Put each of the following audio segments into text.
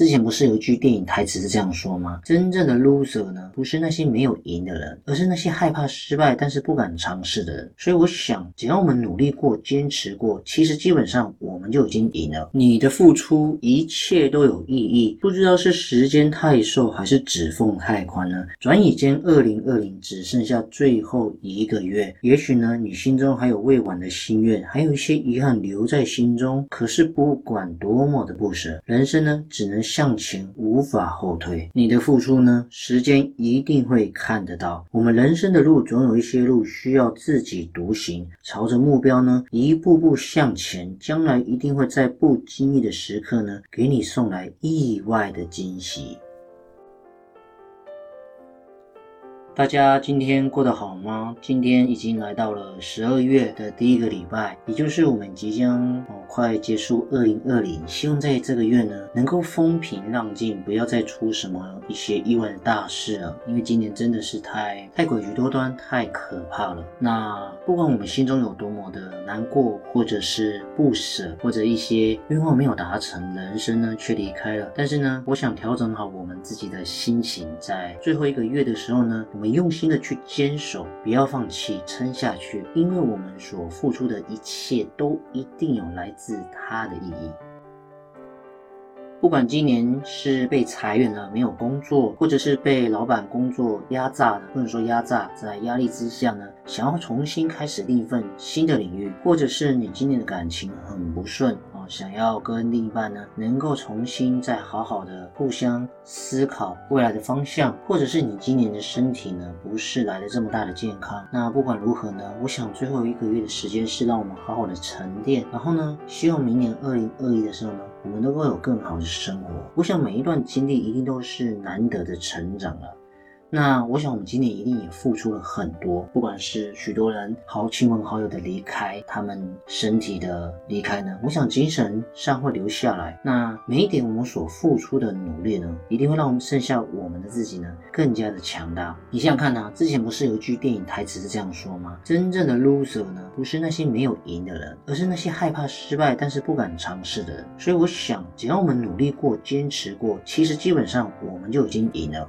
之前不是有一句电影台词是这样说吗？真正的 loser 呢，不是那些没有赢的人，而是那些害怕失败但是不敢尝试的人。所以我想，只要我们努力过、坚持过，其实基本上我们就已经赢了。你的付出，一切都有意义。不知道是时间太瘦，还是指缝太宽呢？转眼间，二零二零只剩下最后一个月。也许呢，你心中还有未完的心愿，还有一些遗憾留在心中。可是不管多么的不舍，人生呢，只能。向前无法后退，你的付出呢？时间一定会看得到。我们人生的路总有一些路需要自己独行，朝着目标呢一步步向前，将来一定会在不经意的时刻呢，给你送来意外的惊喜。大家今天过得好吗？今天已经来到了十二月的第一个礼拜，也就是我们即将哦快结束二零二零。希望在这个月呢，能够风平浪静，不要再出什么一些意外的大事了。因为今年真的是太太诡谲多端，太可怕了。那不管我们心中有多么的难过，或者是不舍，或者一些愿望没有达成，人生呢却离开了。但是呢，我想调整好我们自己的心情，在最后一个月的时候呢，我们。用心的去坚守，不要放弃，撑下去，因为我们所付出的一切都一定有来自它的意义。不管今年是被裁员了，没有工作，或者是被老板工作压榨的，或者说压榨，在压力之下呢，想要重新开始另一份新的领域，或者是你今年的感情很不顺。想要跟另一半呢，能够重新再好好的互相思考未来的方向，或者是你今年的身体呢，不是来的这么大的健康。那不管如何呢，我想最后一个月的时间是让我们好好的沉淀，然后呢，希望明年二零二一的时候呢，我们都会有更好的生活。我想每一段经历一定都是难得的成长了。那我想，我们今年一定也付出了很多，不管是许多人好亲朋好友的离开，他们身体的离开呢，我想精神上会留下来。那每一点我们所付出的努力呢，一定会让我们剩下我们的自己呢，更加的强大。你想想看呢，之前不是有一句电影台词是这样说吗？真正的 loser 呢，不是那些没有赢的人，而是那些害怕失败但是不敢尝试的人。所以我想，只要我们努力过、坚持过，其实基本上我们就已经赢了。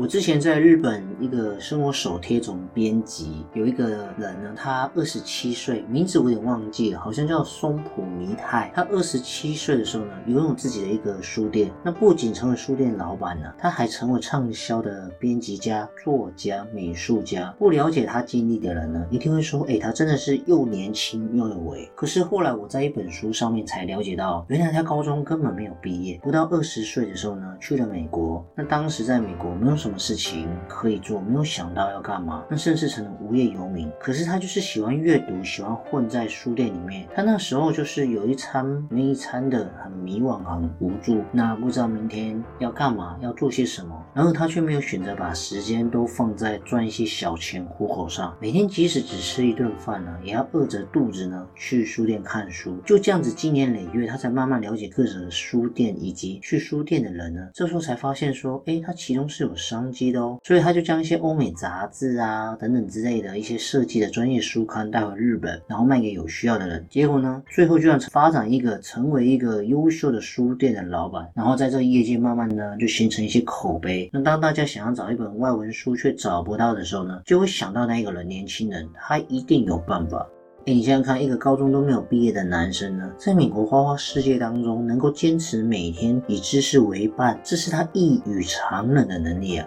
我之前在日本一个生活手贴总编辑，有一个人呢，他二十七岁，名字我有点忘记了，好像叫松浦弥太。他二十七岁的时候呢，拥有自己的一个书店。那不仅成为书店老板呢，他还成为畅销的编辑家、作家、美术家。不了解他经历的人呢，一定会说，哎，他真的是又年轻又有为。可是后来我在一本书上面才了解到，原来他高中根本没有毕业，不到二十岁的时候呢，去了美国。那当时在美国没有什么。什么事情可以做？没有想到要干嘛，那甚至成了无业游民。可是他就是喜欢阅读，喜欢混在书店里面。他那时候就是有一餐没一餐的，很迷惘，很无助。那不知道明天要干嘛，要做些什么。然后他却没有选择把时间都放在赚一些小钱糊口上。每天即使只吃一顿饭呢，也要饿着肚子呢去书店看书。就这样子，经年累月，他才慢慢了解各种书店以及去书店的人呢。这时候才发现说，哎，他其中是有商。机的哦，所以他就将一些欧美杂志啊等等之类的一些设计的专业书刊带回日本，然后卖给有需要的人。结果呢，最后居然发展一个成为一个优秀的书店的老板，然后在这个业界慢慢呢就形成一些口碑。那当大家想要找一本外文书却找不到的时候呢，就会想到那个人，年轻人，他一定有办法。哎，你想想看，一个高中都没有毕业的男生呢，在美国花花世界当中，能够坚持每天以知识为伴，这是他异于常人的能力啊。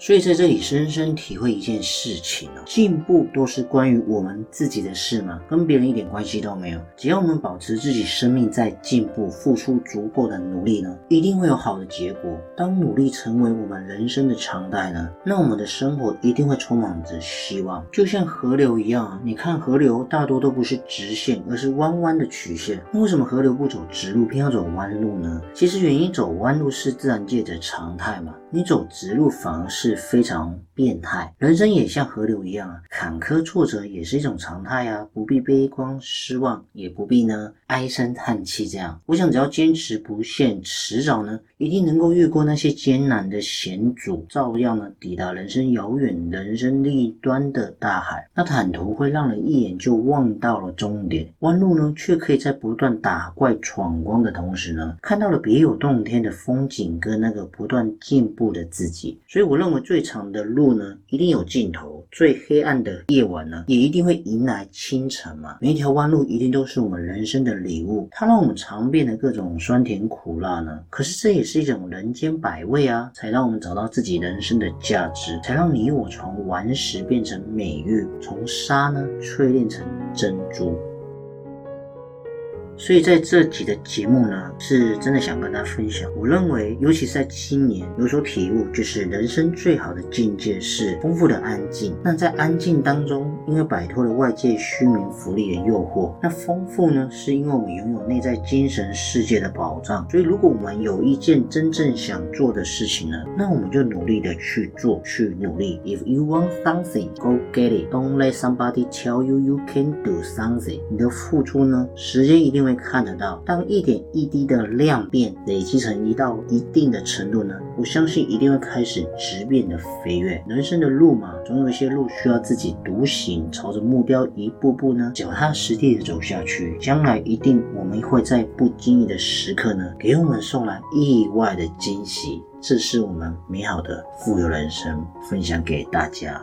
所以在这里深深体会一件事情哦，进步都是关于我们自己的事吗？跟别人一点关系都没有。只要我们保持自己生命在进步，付出足够的努力呢，一定会有好的结果。当努力成为我们人生的常态呢，那我们的生活一定会充满着希望。就像河流一样啊，你看河流大多都不是直线，而是弯弯的曲线。那为什么河流不走直路，偏要走弯路呢？其实原因走弯路是自然界的常态嘛，你走直路反而是。非常变态，人生也像河流一样啊，坎坷挫折也是一种常态啊，不必悲观失望，也不必呢唉声叹气。这样，我想只要坚持不懈，迟早呢一定能够越过那些艰难的险阻，照样呢抵达人生遥远、人生另一端的大海。那坦途会让人一眼就望到了终点，弯路呢却可以在不断打怪闯关的同时呢，看到了别有洞天的风景跟那个不断进步的自己。所以我认为。最长的路呢，一定有尽头；最黑暗的夜晚呢，也一定会迎来清晨嘛。每一条弯路一定都是我们人生的礼物，它让我们尝遍了各种酸甜苦辣呢。可是这也是一种人间百味啊，才让我们找到自己人生的价值，才让你我从顽石变成美玉，从沙呢淬炼成珍珠。所以在这集的节目呢，是真的想跟大家分享。我认为，尤其是在今年有所体悟，就是人生最好的境界是丰富的安静。那在安静当中，因为摆脱了外界虚名浮利的诱惑，那丰富呢，是因为我们拥有内在精神世界的保障。所以，如果我们有一件真正想做的事情呢，那我们就努力的去做，去努力。If you want something, go get it. Don't let somebody tell you you can do something. 你的付出呢，时间一定会会。看得到，当一点一滴的量变累积成一到一定的程度呢，我相信一定会开始质变的飞跃。人生的路嘛，总有一些路需要自己独行，朝着目标一步步呢，脚踏实地的走下去。将来一定我们会在不经意的时刻呢，给我们送来意外的惊喜。这是我们美好的富有人生，分享给大家。